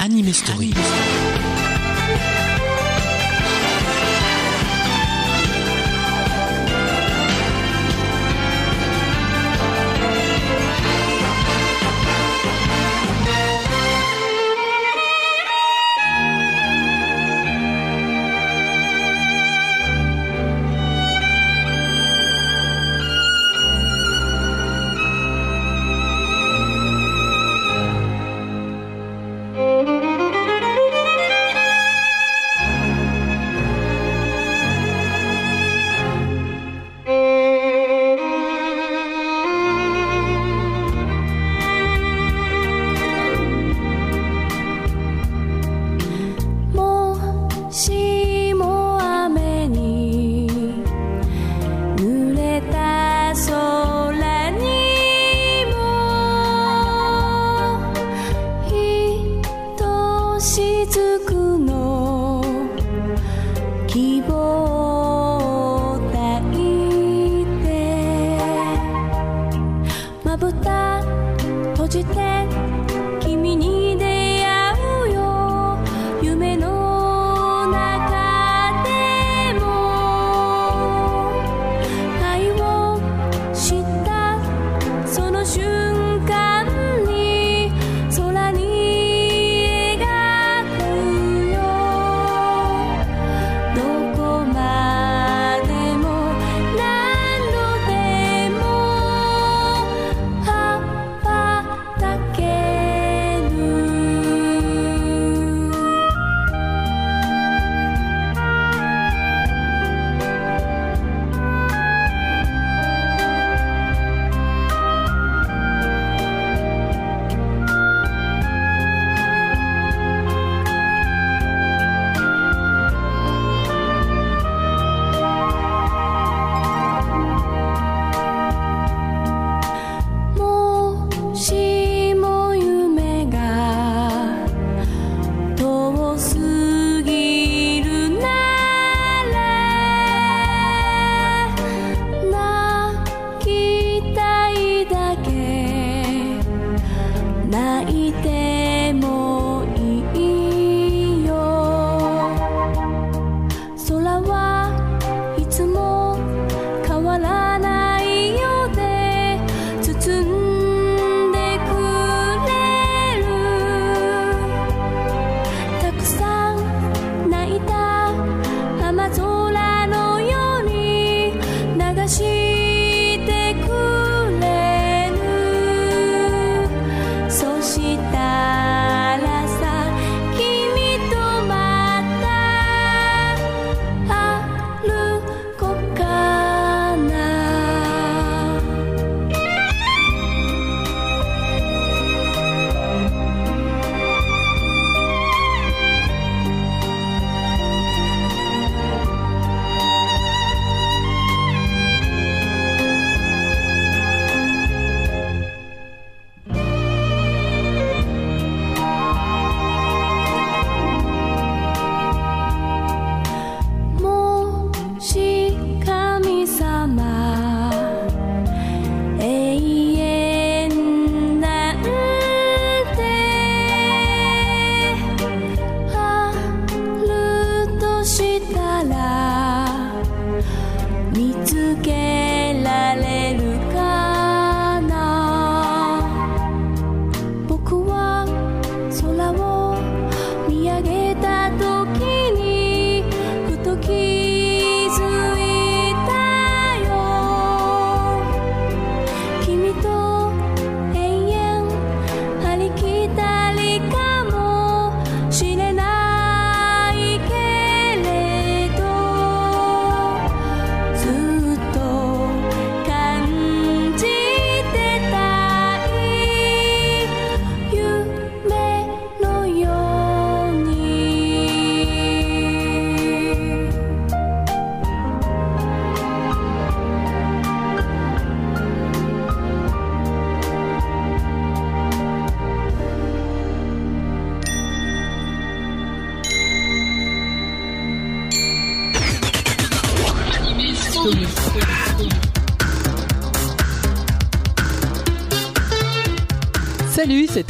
Anime Story. Salut,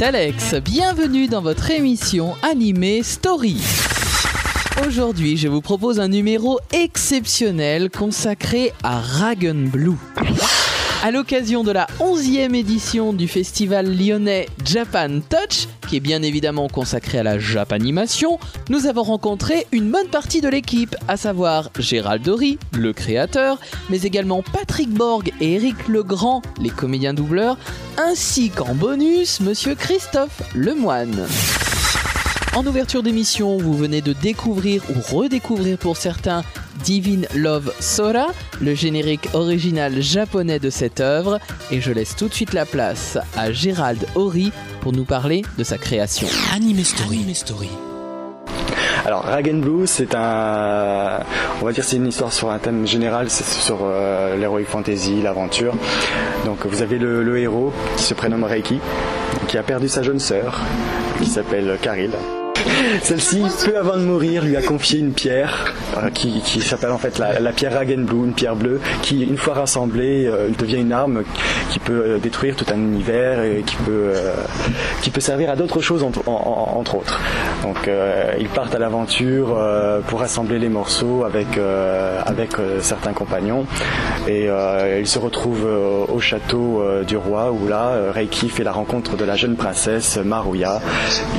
Alex. Bienvenue dans votre émission animée Story. Aujourd'hui, je vous propose un numéro exceptionnel consacré à Ragen Blue. À l'occasion de la 11e édition du festival lyonnais Japan Touch, qui est bien évidemment consacré à la Japanimation, nous avons rencontré une bonne partie de l'équipe, à savoir Gérald Dory, le créateur, mais également Patrick Borg et Eric Legrand, les comédiens doubleurs, ainsi qu'en bonus, monsieur Christophe Lemoine. En ouverture d'émission, vous venez de découvrir ou redécouvrir pour certains Divine Love Sora, le générique original japonais de cette œuvre, et je laisse tout de suite la place à Gérald Horry pour nous parler de sa création. Anime Story. Story. Alors Ragen Blue, c'est un, on va dire, c'est une histoire sur un thème général, c'est sur euh, l'heroic fantasy, l'aventure. Donc vous avez le, le héros qui se prénomme Reiki, qui a perdu sa jeune sœur, qui s'appelle Karil. Celle-ci, peu avant de mourir, lui a confié une pierre euh, qui, qui s'appelle en fait la, la pierre Ragen Blue, une pierre bleue, qui une fois rassemblée euh, devient une arme qui peut euh, détruire tout un univers et qui peut, qui peut servir à d'autres choses entre, en- en- entre autres. Donc ils partent à l'aventure pour rassembler les morceaux avec, avec certains compagnons et ils se retrouvent au château du roi où là Reiki fait la rencontre de la jeune princesse Maruya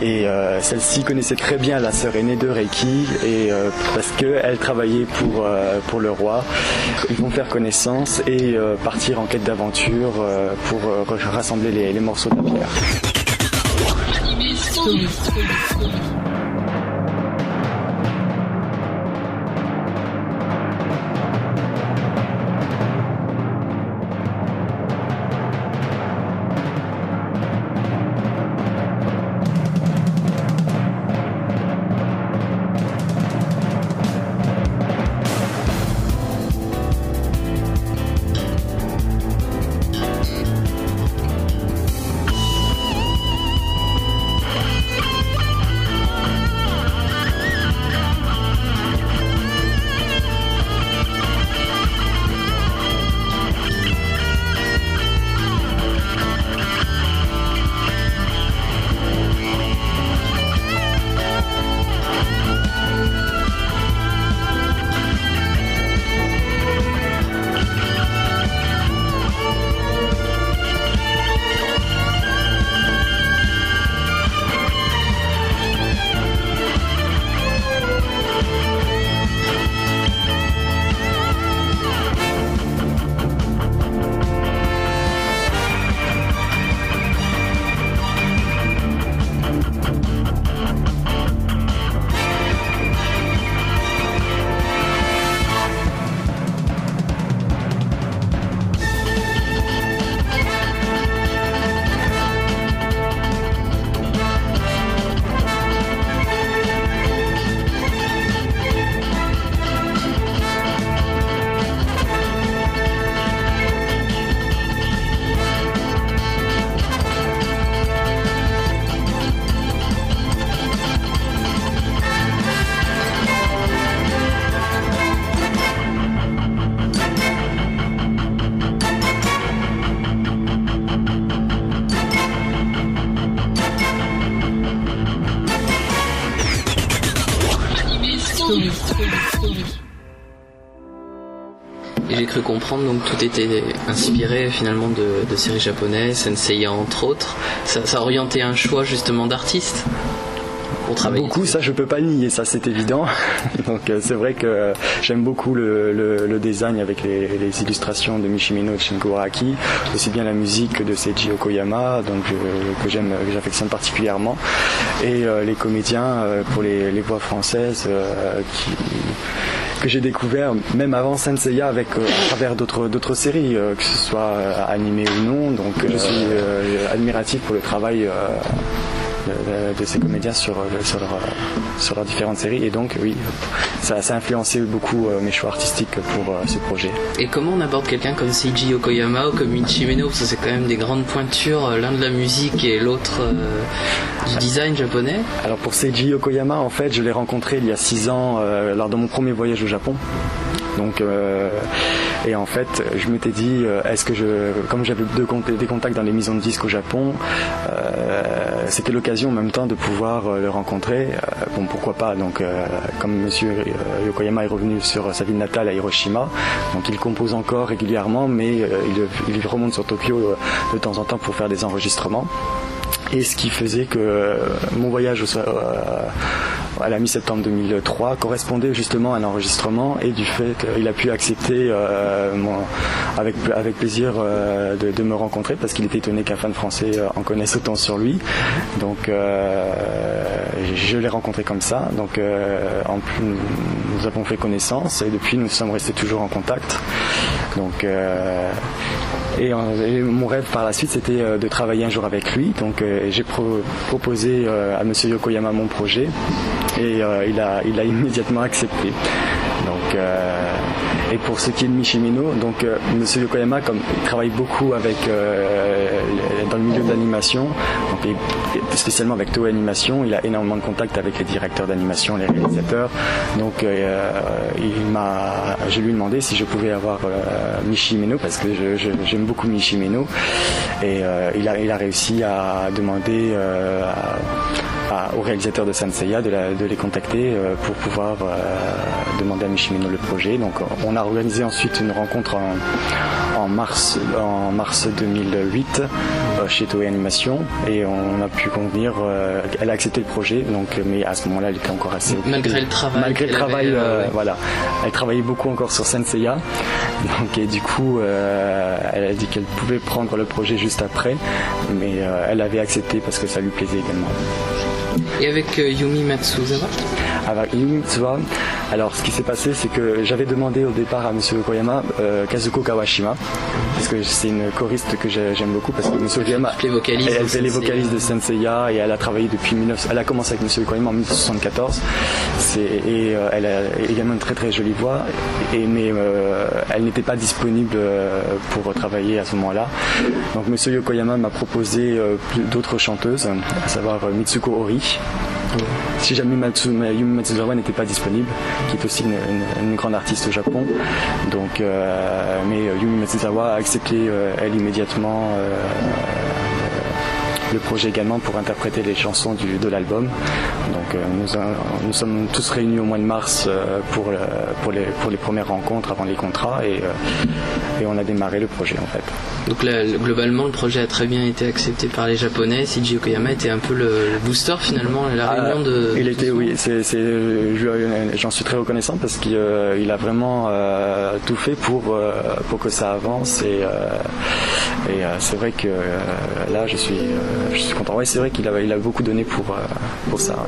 et celle-ci connaissait très bien la sœur aînée de Reiki et euh, parce qu'elle travaillait pour, euh, pour le roi ils vont faire connaissance et euh, partir en quête d'aventure pour rassembler les, les morceaux de la pierre. Donc tout était inspiré finalement de, séries japonaises, Senseiya entre autres. Ça, ça a orienté un choix justement d'artiste. Beaucoup, ça je peux pas nier, ça c'est évident. Donc euh, c'est vrai que euh, j'aime beaucoup le, design avec les, illustrations de Mishimino Araki, aussi bien la musique de Seiji Okoyama, donc euh, que j'aime, que j'affectionne particulièrement, et les comédiens pour les, les voix françaises qui que j'ai découvert même avant Senseiya avec euh, à travers d'autres séries euh, que ce soit euh, animées ou non. Donc je suis admiratif pour le travail de, de- ces comédiens sur, euh, sur, leur, euh, sur leurs différentes séries. Et donc, oui, ça, ça a influencé beaucoup euh, mes choix artistiques pour euh, ce projet. Et comment on aborde quelqu'un comme Seiji Okoyama ou comme Michimeno Parce que c'est quand même des grandes pointures, euh, l'un de la musique et l'autre euh, du design japonais. Alors pour Seiji Yokoyama, en fait, je l'ai rencontré il y a six ans euh, lors de mon premier voyage au Japon. Donc, et en fait, je m'étais dit, est-ce que je, comme j'avais des contacts dans les maisons de disques au Japon, c'était l'occasion en même temps de pouvoir le rencontrer. bon, pourquoi pas? Donc, comme Monsieur Yokoyama est revenu sur sa ville natale à Hiroshima, donc il compose encore régulièrement, mais il, il, remonte sur Tokyo de temps en temps pour faire des enregistrements. Et ce qui faisait que euh, mon voyage euh, à la mi-septembre 2003 correspondait justement à un enregistrement et du fait qu'il a pu accepter euh, avec, avec plaisir de, me rencontrer parce qu'il était étonné qu'un fan français en connaisse autant sur lui. Donc je l'ai rencontré comme ça. Donc nous avons fait connaissance et depuis nous sommes restés toujours en contact. Donc et, mon rêve par la suite, c'était euh, de travailler un jour avec lui. Donc euh, j'ai proposé euh, à Monsieur Yokoyama mon projet et il a immédiatement accepté. Donc, et pour ce qui est de Mishimino, donc Monsieur Yokoyama, comme il travaille beaucoup avec dans le milieu d'animation, spécialement avec Toho Animation, il a énormément de contacts avec les directeurs d'animation, les réalisateurs. Donc il m'a, je lui ai demandé si je pouvais avoir Mishimino parce que j'aime beaucoup Mishimino et il a, il, a, réussi à demander au réalisateur de Sanseiya de, de les contacter euh, pour pouvoir euh, demander à Mishimino le projet. Donc on a organisé ensuite une rencontre en, mars, en mars 2008 euh, chez Toei Animation et on a pu convenir, elle a accepté le projet, donc, mais à ce moment-là elle était encore assez... Malgré le travail. Malgré le travail, voilà. Elle travaillait beaucoup encore sur Senseiya. Donc, et du coup, elle a dit qu'elle pouvait prendre le projet juste après, mais elle avait accepté parce que ça lui plaisait également. Et avec euh, Yumi Matsuzawa Avec Yumi Matsuzawa, alors ce qui s'est passé, c'est que j'avais demandé au départ à M. Koyama euh, Kazuko Kawashima, parce que c'est une choriste que j'aime beaucoup, parce que M. Koyama, elle, elle fait les vocalistes de Senseiya et elle a travaillé depuis 19... Elle a commencé avec M. Koyama en 1974, et euh, elle a également une très très jolie voix, et, mais elle n'était pas disponible pour travailler à ce moment-là. Donc M. Yokoyama m'a proposé d'autres chanteuses, à savoir Mitsuko Ori, si jamais Yumi Matsuzawa n'était pas disponible, qui est aussi une, grande artiste au Japon. Donc, euh, mais Yumi Matsuzawa a accepté euh, elle immédiatement euh, le projet également pour interpréter les chansons de l'album. Donc nous, sommes tous réunis au mois de mars pour, pour, les, pour les premières rencontres avant les contrats et, et on a démarré le projet en fait. Donc là, globalement, le projet a très bien été accepté par les Japonais. Shinji Yokoyama était un peu le, booster finalement, la ah, réunion de. Il était, oui, j'en suis très reconnaissant parce qu'il euh, a vraiment euh, tout fait pour euh, pour que ça avance et et c'est vrai que là, je suis je suis content. Ouais, c'est vrai qu'il a il a beaucoup donné pour pour ça.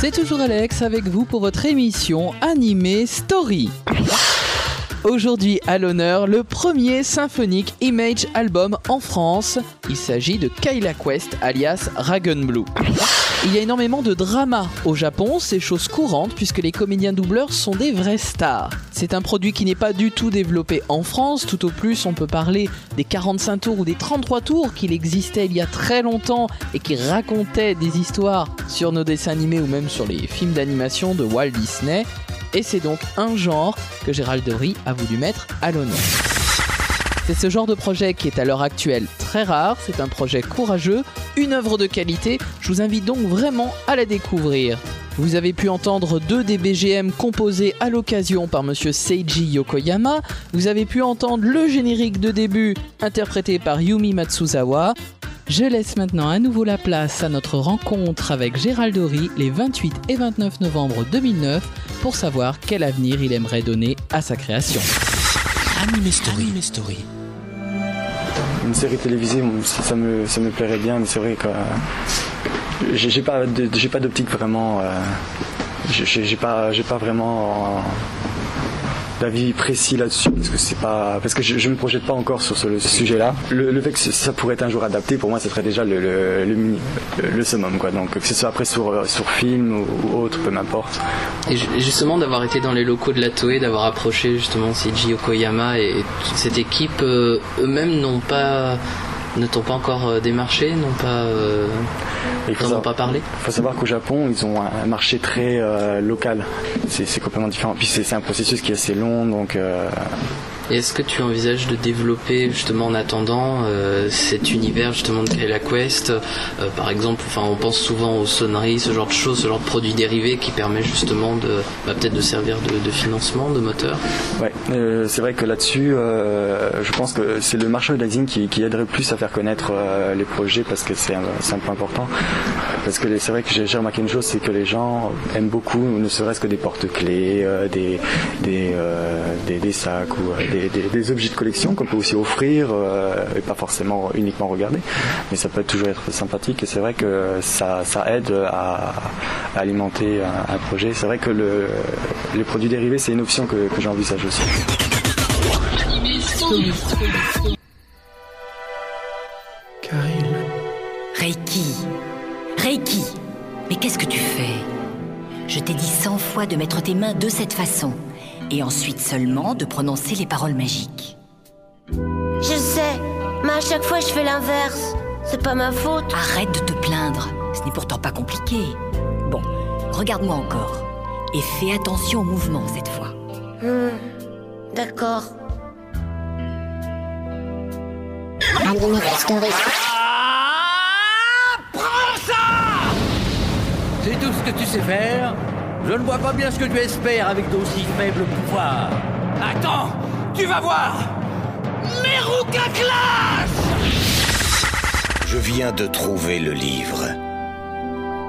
C'est toujours Alex avec vous pour votre émission animée Story. Aujourd'hui à l'honneur, le premier symphonique Image album en France. Il s'agit de Kyla Quest alias Dragon Blue. Il y a énormément de drama au Japon, c'est chose courante puisque les comédiens doubleurs sont des vrais stars. C'est un produit qui n'est pas du tout développé en France, tout au plus on peut parler des 45 tours ou des 33 tours qu'il existait il y a très longtemps et qui racontaient des histoires sur nos dessins animés ou même sur les films d'animation de Walt Disney. Et c'est donc un genre que Gérald Dory a voulu mettre à l'honneur. C'est ce genre de projet qui est à l'heure actuelle très rare, c'est un projet courageux, une œuvre de qualité, je vous invite donc vraiment à la découvrir. Vous avez pu entendre deux des BGM composés à l'occasion par monsieur Seiji Yokoyama, vous avez pu entendre le générique de début interprété par Yumi Matsuzawa, je laisse maintenant à nouveau la place à notre rencontre avec Gérald Dory les 28 et 29 novembre 2009 pour savoir quel avenir il aimerait donner à sa création. Anime. Une série télévisée, ça me, ça me plairait bien, mais c'est vrai que euh, j'ai pas, pas d'optique vraiment. Euh, j'ai pas, j'ai pas vraiment d'avis précis là-dessus parce que c'est pas parce que je, je me projette pas encore sur ce sujet-là. Le, fait que ça pourrait être un jour adapté, pour moi, ce serait déjà le, le, le, summum quoi. Donc que ce soit après sur sur film ou, autre, peu m'importe. Et justement d'avoir été dans les locaux de la Toei, d'avoir approché justement Seiji Okoyama et toute cette équipe, euh, eux-mêmes n'ont pas ne t'ont pas encore euh, démarché, n'ont pas, euh, pas parlé? Il faut savoir qu'au Japon, ils ont un marché très euh, local. C'est complètement différent. Puis c'est un processus qui est assez long, donc euh, est-ce que tu envisages de développer justement en attendant euh, cet univers justement de Kayla Quest euh, Par exemple, enfin, on pense souvent aux sonneries, ce genre de choses, ce genre de produits dérivés qui permet justement de bah, peut-être de servir de, financement de moteur? Ouais, euh, c'est vrai que là-dessus, je pense que c'est le marchandising qui, qui aiderait plus à faire connaître les projets parce que c'est un, un, point important. Parce que c'est vrai que j'ai remarqué une chose, c'est que les gens aiment beaucoup, ne serait-ce que des porte-clés, des, des, des, des, sacs ou des des, objets de collection qu'on peut aussi offrir euh, et pas forcément uniquement regarder. Mais ça peut toujours être sympathique et c'est vrai que ça, aide à, alimenter un, projet. C'est vrai que le, les produits dérivés, c'est une option que, que j'envisage aussi. Karine. Reiki. Reiki. Mais qu'est-ce que tu fais? Je t'ai dit cent fois de mettre tes mains de cette façon et ensuite seulement de prononcer les paroles magiques. Je sais, mais à chaque fois je fais l'inverse. C'est pas ma faute. Arrête de te plaindre, ce n'est pourtant pas compliqué. Bon, regarde-moi encore et fais attention au mouvement cette fois. Hmm, d'accord. prends ça C'est tout ce que tu sais faire je ne vois pas bien ce que tu espères avec d'aussi faibles pouvoirs. Attends, tu vas voir Meruka Clash Je viens de trouver le livre.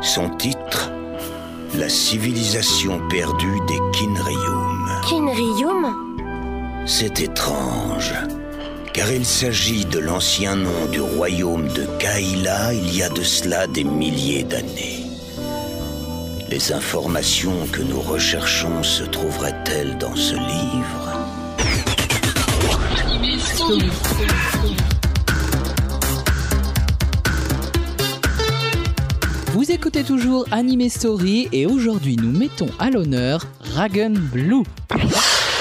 Son titre La civilisation perdue des Kinrium. Kinrium C'est étrange, car il s'agit de l'ancien nom du royaume de Kaila il y a de cela des milliers d'années. Les informations que nous recherchons se trouveraient-elles dans ce livre? Vous écoutez toujours Anime Story et aujourd'hui nous mettons à l'honneur Dragon Blue.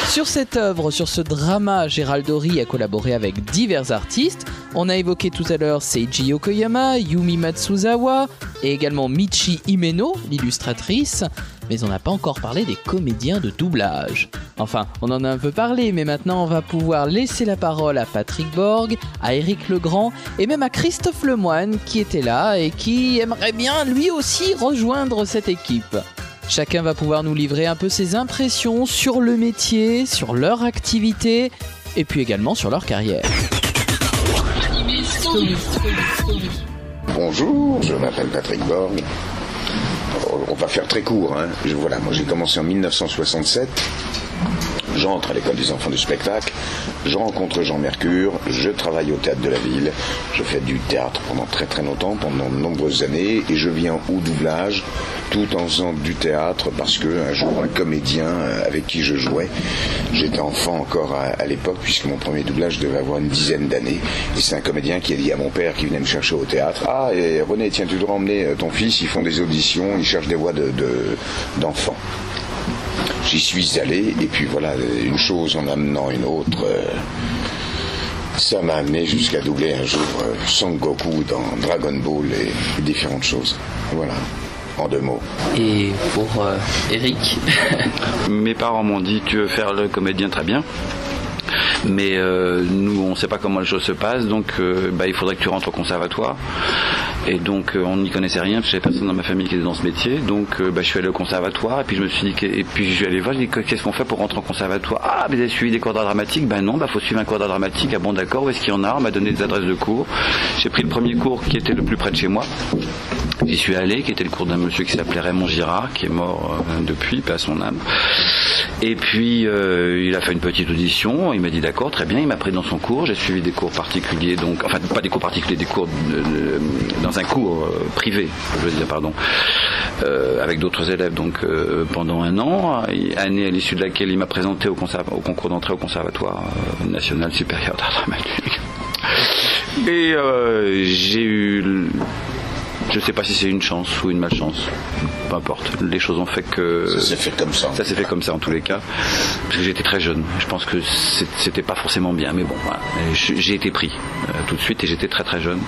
Sur cette œuvre, sur ce drama, Gérald Dory a collaboré avec divers artistes. On a évoqué tout à l'heure Seiji Yokoyama, Yumi Matsuzawa et également Michi Himeno, l'illustratrice. Mais on n'a pas encore parlé des comédiens de doublage. Enfin, on en a un peu parlé, mais maintenant on va pouvoir laisser la parole à Patrick Borg, à Eric Legrand et même à Christophe Lemoine qui était là et qui aimerait bien lui aussi rejoindre cette équipe. Chacun va pouvoir nous livrer un peu ses impressions sur le métier, sur leur activité et puis également sur leur carrière. Bonjour, je m'appelle Patrick Borg. On va faire très court. Hein. voilà, moi j'ai commencé en 1967 J'entre à l'école des enfants du spectacle, je rencontre Jean Mercure, je travaille au théâtre de la ville, je fais du théâtre pendant très très longtemps, pendant de nombreuses années, et je viens au doublage tout en faisant du théâtre parce que un jour un comédien euh, avec qui je jouais, j'étais enfant encore à, l'époque puisque mon premier doublage devait avoir une dizaine d'années, et c'est un comédien qui a dit à mon père qui venait me chercher au théâtre, ah René tiens tu dois emmener euh, ton fils, ils font des auditions, ils cherchent des voix de, d'enfants. J'y suis allé, et puis voilà, une chose en amenant une autre. Euh, ça m'a amené jusqu'à doubler un jour euh, Son Goku dans Dragon Ball et différentes choses. Voilà en deux mots. Et pour euh, Eric Mes parents m'ont dit tu veux faire le comédien très bien. Mais euh, nous, on ne sait pas comment les choses se passent, donc euh, bah, il faudrait que tu rentres au conservatoire. Et donc, euh, on n'y connaissait rien, parce que j'avais personne dans ma famille qui était dans ce métier. Donc, bah, je suis allé au conservatoire, et puis je me suis dit, et puis je suis allé voir, je qu'est-ce qu'on fait pour rentrer au conservatoire? Ah, vous avez suivi des cours d'art dramatique? Ben non, bah faut suivre un cours dramatique. Ah bon, d'accord, où est-ce qu'il y en a? On m'a donné des adresses de cours. J'ai pris le premier cours qui était le plus près de chez moi. J'y suis allé, qui était le cours d'un monsieur qui s'appelait Raymond Girard, qui est mort depuis, pas son âme. Et puis, il a fait une petite audition, il m'a dit d'accord, très bien, il m'a pris dans son cours, j'ai suivi des cours particuliers, donc, enfin pas des cours particuliers, des cours dans un cours euh, privé, je veux dire, pardon, euh, avec d'autres élèves, donc euh, pendant un an, année à l'issue de laquelle il m'a présenté au, au concours d'entrée au Conservatoire national supérieur d'art dramatique. Et j'ai eu je ne sais pas si c'est une chance ou une malchance. Peu importe. Les choses ont fait que. Ça s'est fait comme ça. Ça s'est fait comme ça en tous les cas. Parce que j'étais très jeune. Je pense que c'était pas forcément bien. Mais bon, voilà. J'ai été pris euh, tout de suite et j'étais très très jeune.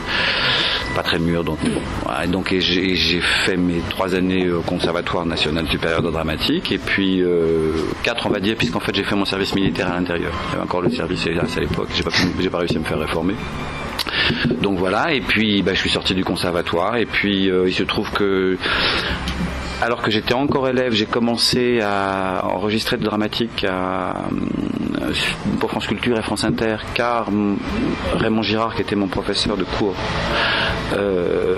Pas très mûr. Donc, voilà. donc j'ai fait mes trois années au Conservatoire national supérieur de dramatique. Et puis euh, quatre, on va dire, puisqu'en fait j'ai fait mon service militaire à l'intérieur. J'avais encore le service à l'époque. J'ai pas, pas réussi à me faire réformer. Donc voilà, et puis bah, je suis sorti du conservatoire, et puis euh, il se trouve que alors que j'étais encore élève, j'ai commencé à enregistrer de dramatique pour France Culture et France Inter, car Raymond Girard, qui était mon professeur de cours euh,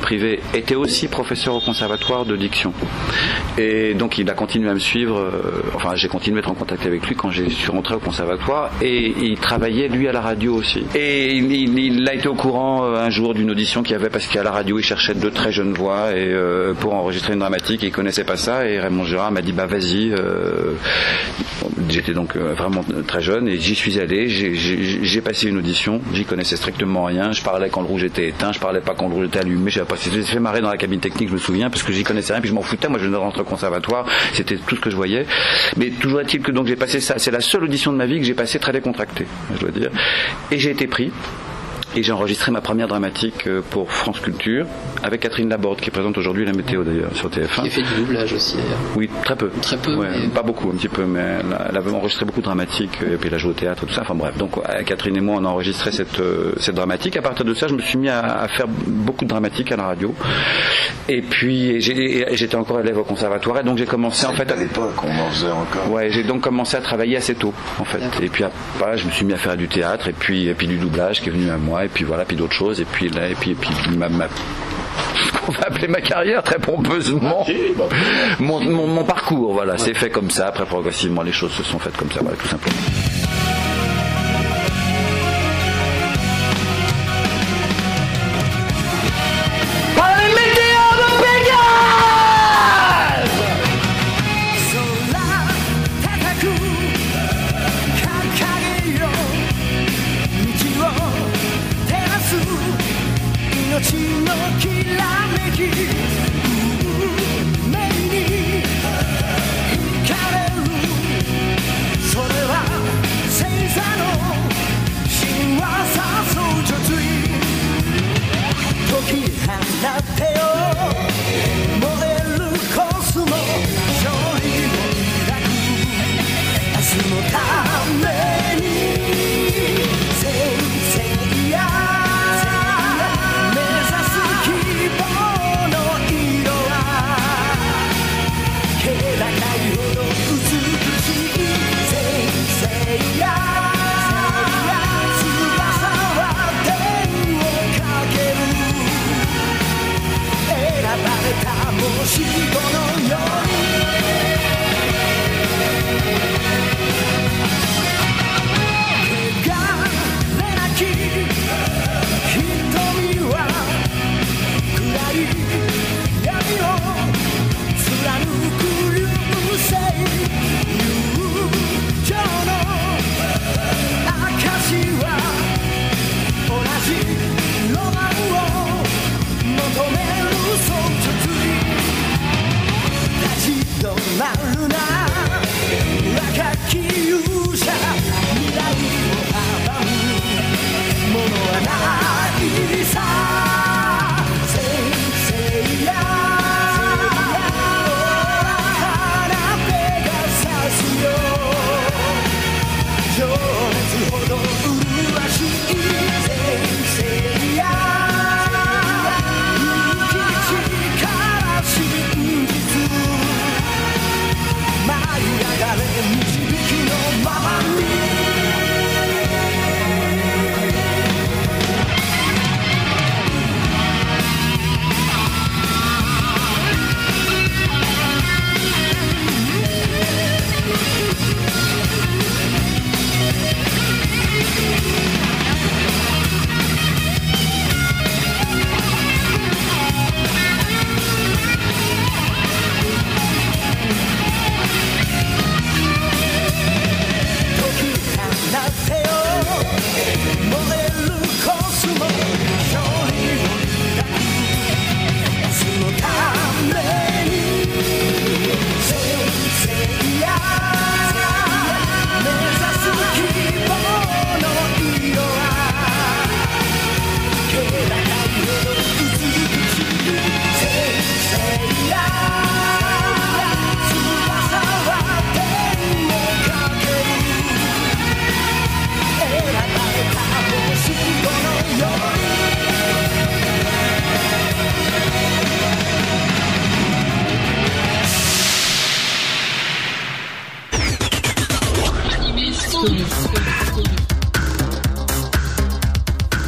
privé, était aussi professeur au conservatoire de diction. Et donc il a continué à me suivre, euh, enfin j'ai continué à être en contact avec lui quand je suis rentré au conservatoire, et il travaillait lui à la radio aussi. Et il, a été au courant euh, un jour d'une audition qu'il y avait parce qu'à la radio il cherchait de très jeunes voix et pour enregistrer une dramatique il connaissait pas ça et Raymond Girard m'a dit bah vas-y. Euh, j'étais donc euh, très jeune et j'y suis allé. J'ai passé une audition. J'y connaissais strictement rien. Je parlais quand le rouge était éteint. Je parlais pas quand le rouge était allumé. J'ai fait marrer dans la cabine technique. Je me souviens parce que j'y connaissais rien. Puis je m'en foutais. Moi, je venais de rentrer au conservatoire. C'était tout ce que je voyais. Mais toujours est-il que donc j'ai passé ça. C'est la seule audition de ma vie que j'ai passé très décontracté, je dois dire. Et j'ai été pris. Et j'ai enregistré ma première dramatique euh, pour France Culture avec Catherine Laborde qui présente aujourd'hui la météo d'ailleurs sur TF1. Qui fait du doublage aussi d'ailleurs. Oui, très peu. Très peu. Pas beaucoup, un petit peu, mais elle, avait enregistré beaucoup de dramatiques et puis elle a joué au théâtre et tout ça. Enfin bref, donc Catherine et moi on a enregistré cette, euh, cette dramatique. À partir de ça, je me suis mis à, faire beaucoup de dramatiques à la radio. Et puis j'étais encore élève au conservatoire et donc j'ai commencé en fait à l'époque on en faisait encore. Ouais, j'ai donc commencé à travailler assez tôt en fait. Et puis après, je me suis mis à faire du théâtre et puis et puis du doublage qui est venu à moi et puis voilà, puis d'autres choses, et puis là, et puis, et puis ma, on va appeler ma carrière très pompeusement, mon, mon, parcours, voilà, c'est fait comme ça. Après, progressivement, les choses se sont faites comme ça, voilà, tout simplement.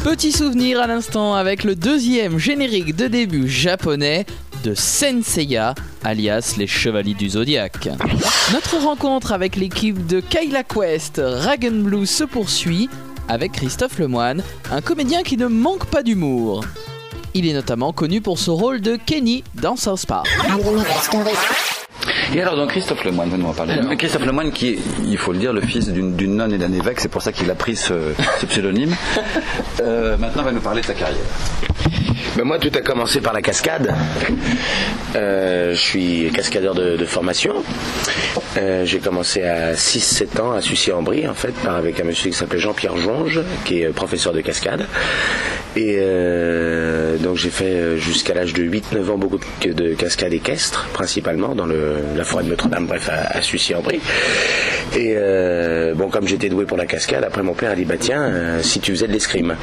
Petit souvenir à l'instant avec le deuxième générique de début japonais de Senseiya, alias les Chevaliers du Zodiaque. Notre rencontre avec l'équipe de Kyla Quest Dragon Blue se poursuit avec Christophe Lemoine, un comédien qui ne manque pas d'humour. Il est notamment connu pour ce rôle de Kenny dans South Park. Et alors donc Christophe Lemoine, vous nous en parlez. Christophe Lemoine qui est, il faut le dire, le fils d'une nonne et d'un évêque, c'est pour ça qu'il a pris ce, ce pseudonyme. Euh, maintenant va nous parler de sa carrière. Ben moi, tout a commencé par la cascade. Euh, je suis cascadeur de, formation. Euh, j'ai commencé à 6-7 ans à Sucy-en-Brie, en fait, avec un monsieur qui s'appelait Jean-Pierre Jonge, qui est professeur de cascade. Et euh, donc j'ai fait euh, jusqu'à l'âge de 8-9 ans beaucoup de, de cascade équestre, principalement dans la forêt de Notre-Dame, bref, à, à Sucy-en-Brie. Et euh, bon, comme j'étais doué pour la cascade, après mon père a dit, bah tiens, euh, si tu faisais de l'escrime.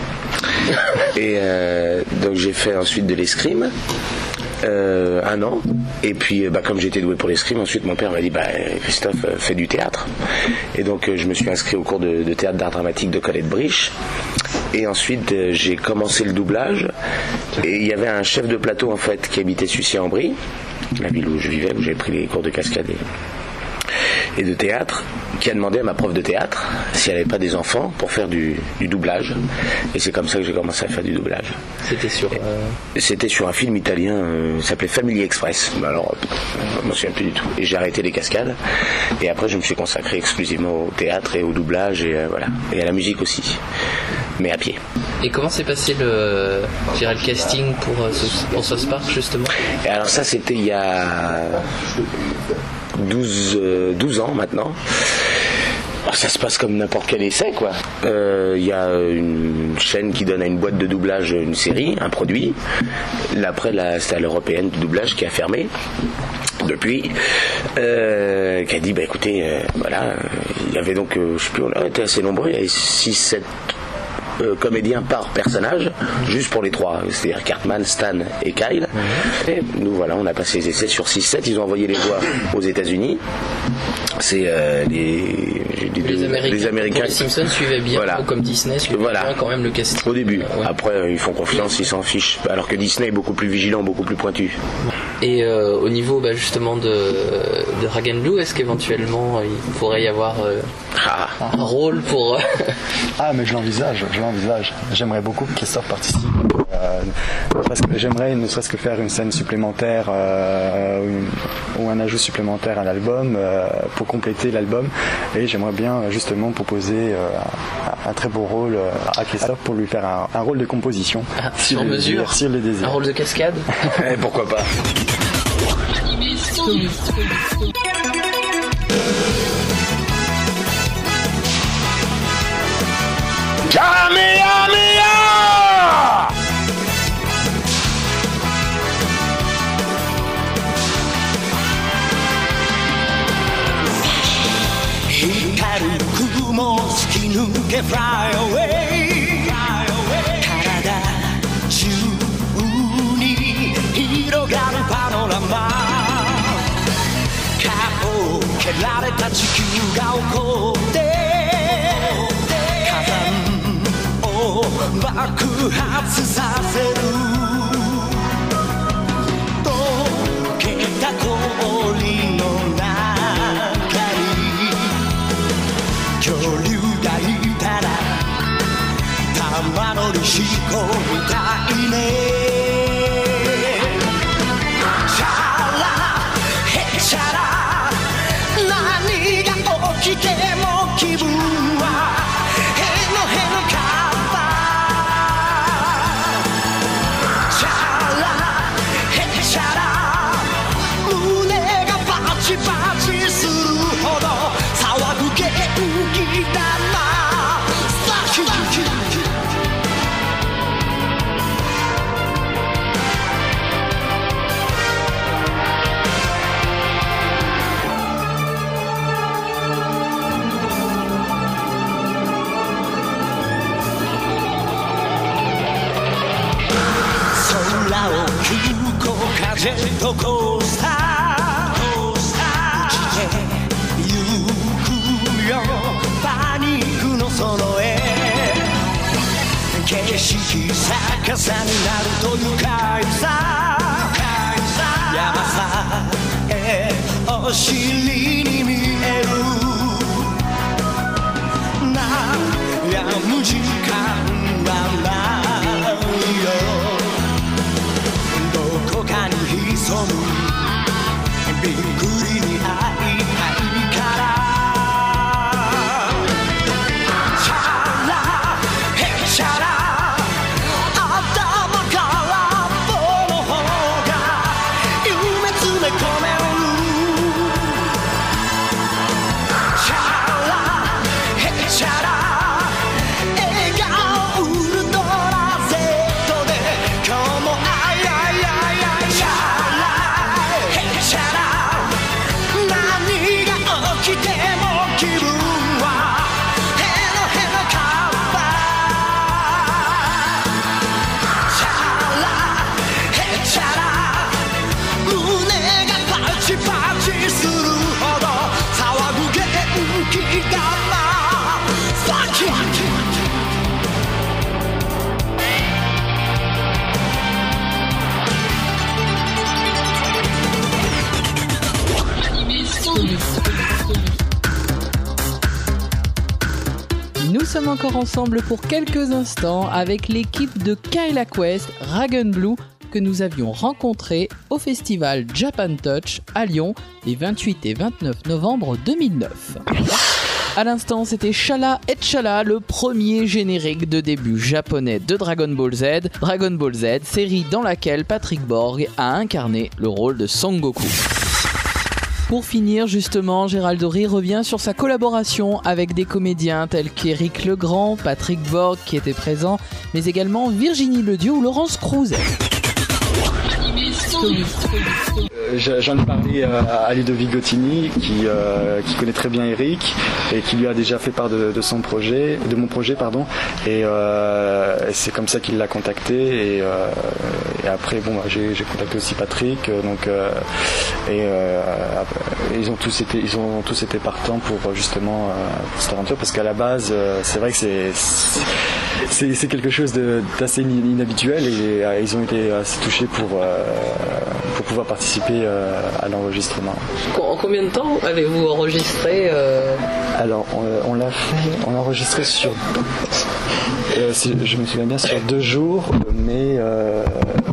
Et euh, donc j'ai fait ensuite de l'escrime. euh, un an. Et puis euh, bah, comme j'étais doué pour l'escrime ensuite mon père m'a dit bah, Christophe euh, fais du théâtre. Et donc je me suis inscrit au cours de, théâtre d'art dramatique de Colette Briche. Et ensuite j'ai commencé le doublage. Et il y avait un chef de plateau en fait qui habitait Sucy-en-Brie la ville où je vivais où j'ai pris les cours de cascade et de théâtre qui a demandé à ma prof de théâtre si elle n'avait pas des enfants pour faire du, du doublage. Et c'est comme ça que j'ai commencé à faire du doublage. C'était sur. euh, C'était sur un film italien, euh, s'appelait Family Express. Mais alors, euh, je m'en souviens plus du tout. Et j'ai arrêté les cascades. Et après, je me suis consacré exclusivement au théâtre et au doublage et euh, voilà. Et à la musique aussi. Mais à pied. Et comment s'est passé le, casting pour, pour South Park justement? Et alors ça, c'était il y a 12, euh, 12 ans maintenant. Ça se passe comme n'importe quel essai, quoi. Euh, Il y a une chaîne qui donne à une boîte de doublage une série, un produit. Après, là, c'est à l'européenne de doublage qui a fermé depuis, euh, qui a dit, bah écoutez, euh, voilà, euh, il y avait donc, euh, je sais plus, on été assez nombreux, il y avait 6, 7 euh, comédiens par personnage, juste pour les trois, c'est-à-dire Cartman, Stan et Kyle. Et nous voilà, on a passé les essais sur 6-7, ils ont envoyé les voix aux États-Unis. C'est euh, les, Américains, les Américains pour les Simpsons suivaient bien, Voilà. ou comme Disney suivait Voilà. bien quand même le casting. Au début. Après, euh, ils font confiance, ils s'en fichent. Alors que Disney est beaucoup plus vigilant, beaucoup plus pointu. Et euh, au niveau bah, justement de, de Dragon Blue, est-ce qu'éventuellement euh, il pourrait y avoir euh, Ah. un rôle pour. Ah, mais je l'envisage, je l'envisage. J'aimerais beaucoup que Christophe participe. Euh, que- J'aimerais ne serait-ce que faire une scène supplémentaire euh, ou un ajout supplémentaire à l'album euh, pour compléter l'album. Et j'aimerais bien euh, justement proposer euh, un, très beau rôle euh, à Christophe pour lui faire un, un rôle de composition. s'il sur le mesure le. Un rôle de cascade Eh, pourquoi pas る雲突き抜け Fly away 体中に広がるパノラマ。顔を蹴られた地球が起こって。火山を爆発させる。りしこみたいね。ジェットコースター。落ちてゆくよ。パニックの揃え景色逆さになるという海さ。山さえお尻に見える。なや無時間はな。い coming and be good in the eye. Encore ensemble pour quelques instants avec l'équipe de Kyla Quest Dragon Blue que nous avions rencontré au festival Japan Touch à Lyon les 28 et 29 novembre 2009. À l'instant, c'était Shala et Chala, le premier générique de début japonais de Dragon Ball Z. Dragon Ball Z, série dans laquelle Patrick Borg a incarné le rôle de Son Goku. Pour finir, justement, Gérald Dory revient sur sa collaboration avec des comédiens tels qu'Éric Legrand, Patrick Borg qui était présent, mais également Virginie Ledieu ou Laurence Crouzet. Euh, J'en ai parlé euh, à Ludovic Gottini qui, euh, qui connaît très bien Eric et qui lui a déjà fait part de, de son projet, de mon projet pardon. Et, euh, c'est comme ça qu'il l'a contacté. Et, euh, et après bon bah, j'ai contacté aussi Patrick. Euh, donc euh, et euh, ils ont tous été ils ont tous été partants pour euh, justement euh, pour cette aventure. Parce qu'à la base euh, c'est vrai que c'est c'est c'est quelque chose d'assez in- inhabituel et euh, ils ont été assez touchés pour euh, pour pouvoir participer euh, à l'enregistrement. En combien de temps avez-vous enregistré Alors on, on l'a fait, on l'a enregistré sur, je me souviens bien sur deux jours, mais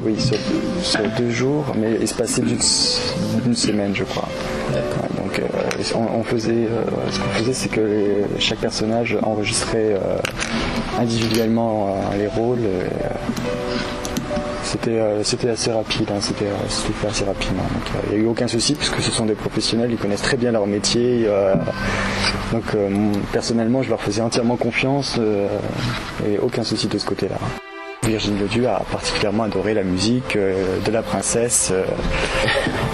oui sur, sur deux jours, mais espacé d'une semaine je crois. Donc euh, on, faisait, euh, ce qu'on faisait c'est que chaque personnage enregistrait euh, individuellement les rôles. c'était c'était assez rapide, hein, c'était c'était fait assez rapidement. Il n'y a eu aucun souci puisque ce sont des professionnels, ils connaissent très bien leur métier. donc personnellement, je leur faisais entièrement confiance et aucun souci de ce côté-là. Virginie Ledieu a particulièrement adoré la musique de la princesse,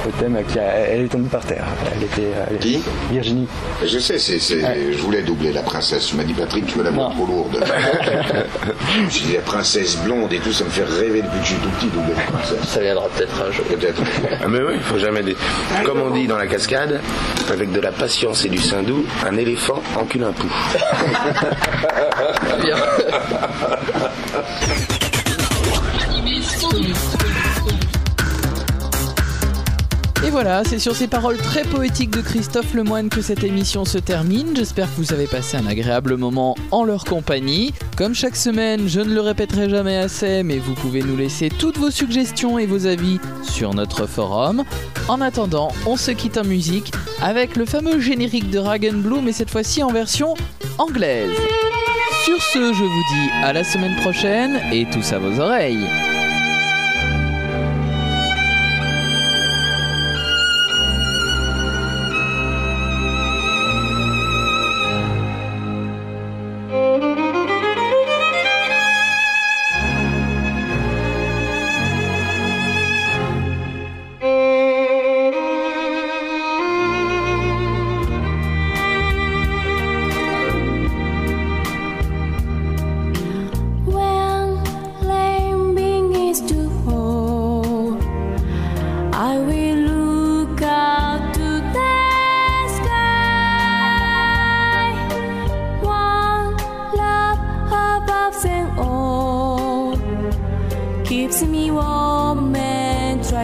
euh, le thème qui a, elle est tombée par terre. Elle était elle- Qui Virginie. Je sais, c'est, c'est- je voulais doubler la princesse. Tu m'as dit, Patrick, tu me la vois trop lourde. je me suis dit, la princesse blonde et tout, ça me fait rêver depuis que je suis tout petit, doubler la princesse. Ça viendra peut-être un jour. Peut-être. Ah, mais oui, il faut jamais dire. Comme on dit dans la cascade, avec de la patience et du sein doux, un éléphant encule un pou. Bien. voilà, c'est sur ces paroles très poétiques de Christophe Lemoine que cette émission se termine. J'espère que vous avez passé un agréable moment en leur compagnie. Comme chaque semaine, je ne le répéterai jamais assez, mais vous pouvez nous laisser toutes vos suggestions et vos avis sur notre forum. En attendant, on se quitte en musique avec le fameux générique de Dragon Blue, mais cette fois-ci en version anglaise. Sur ce, je vous dis à la semaine prochaine et tous à vos oreilles.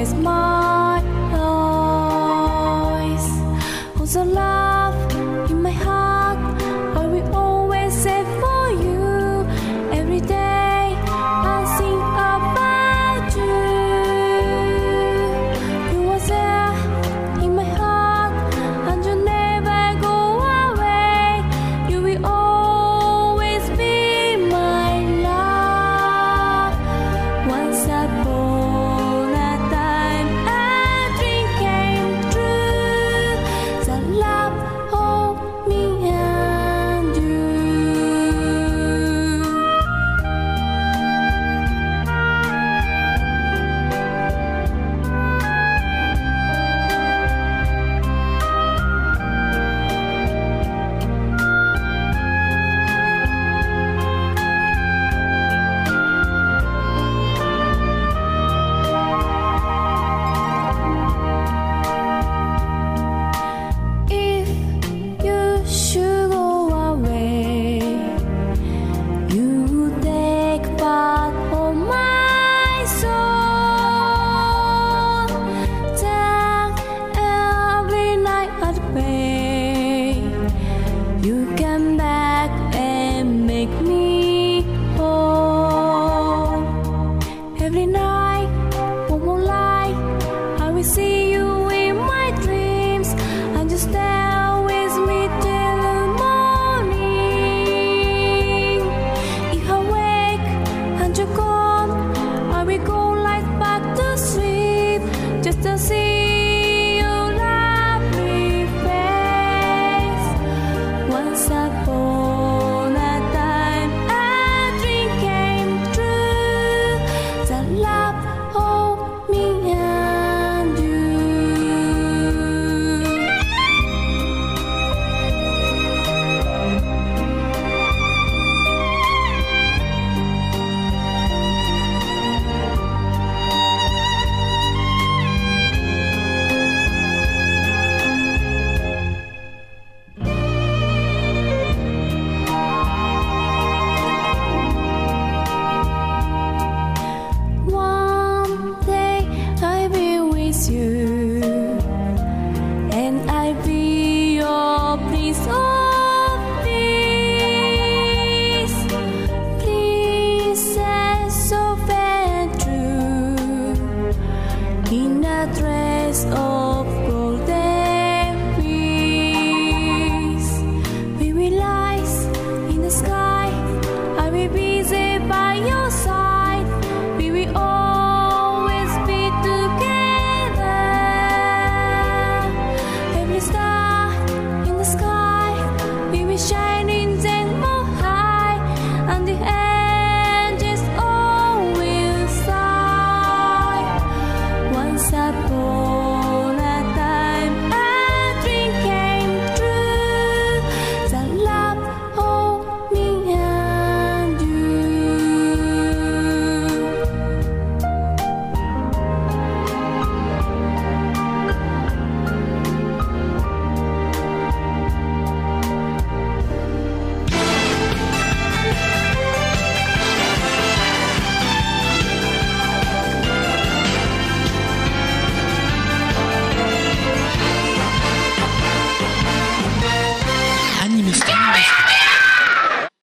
eyes mine. sorriso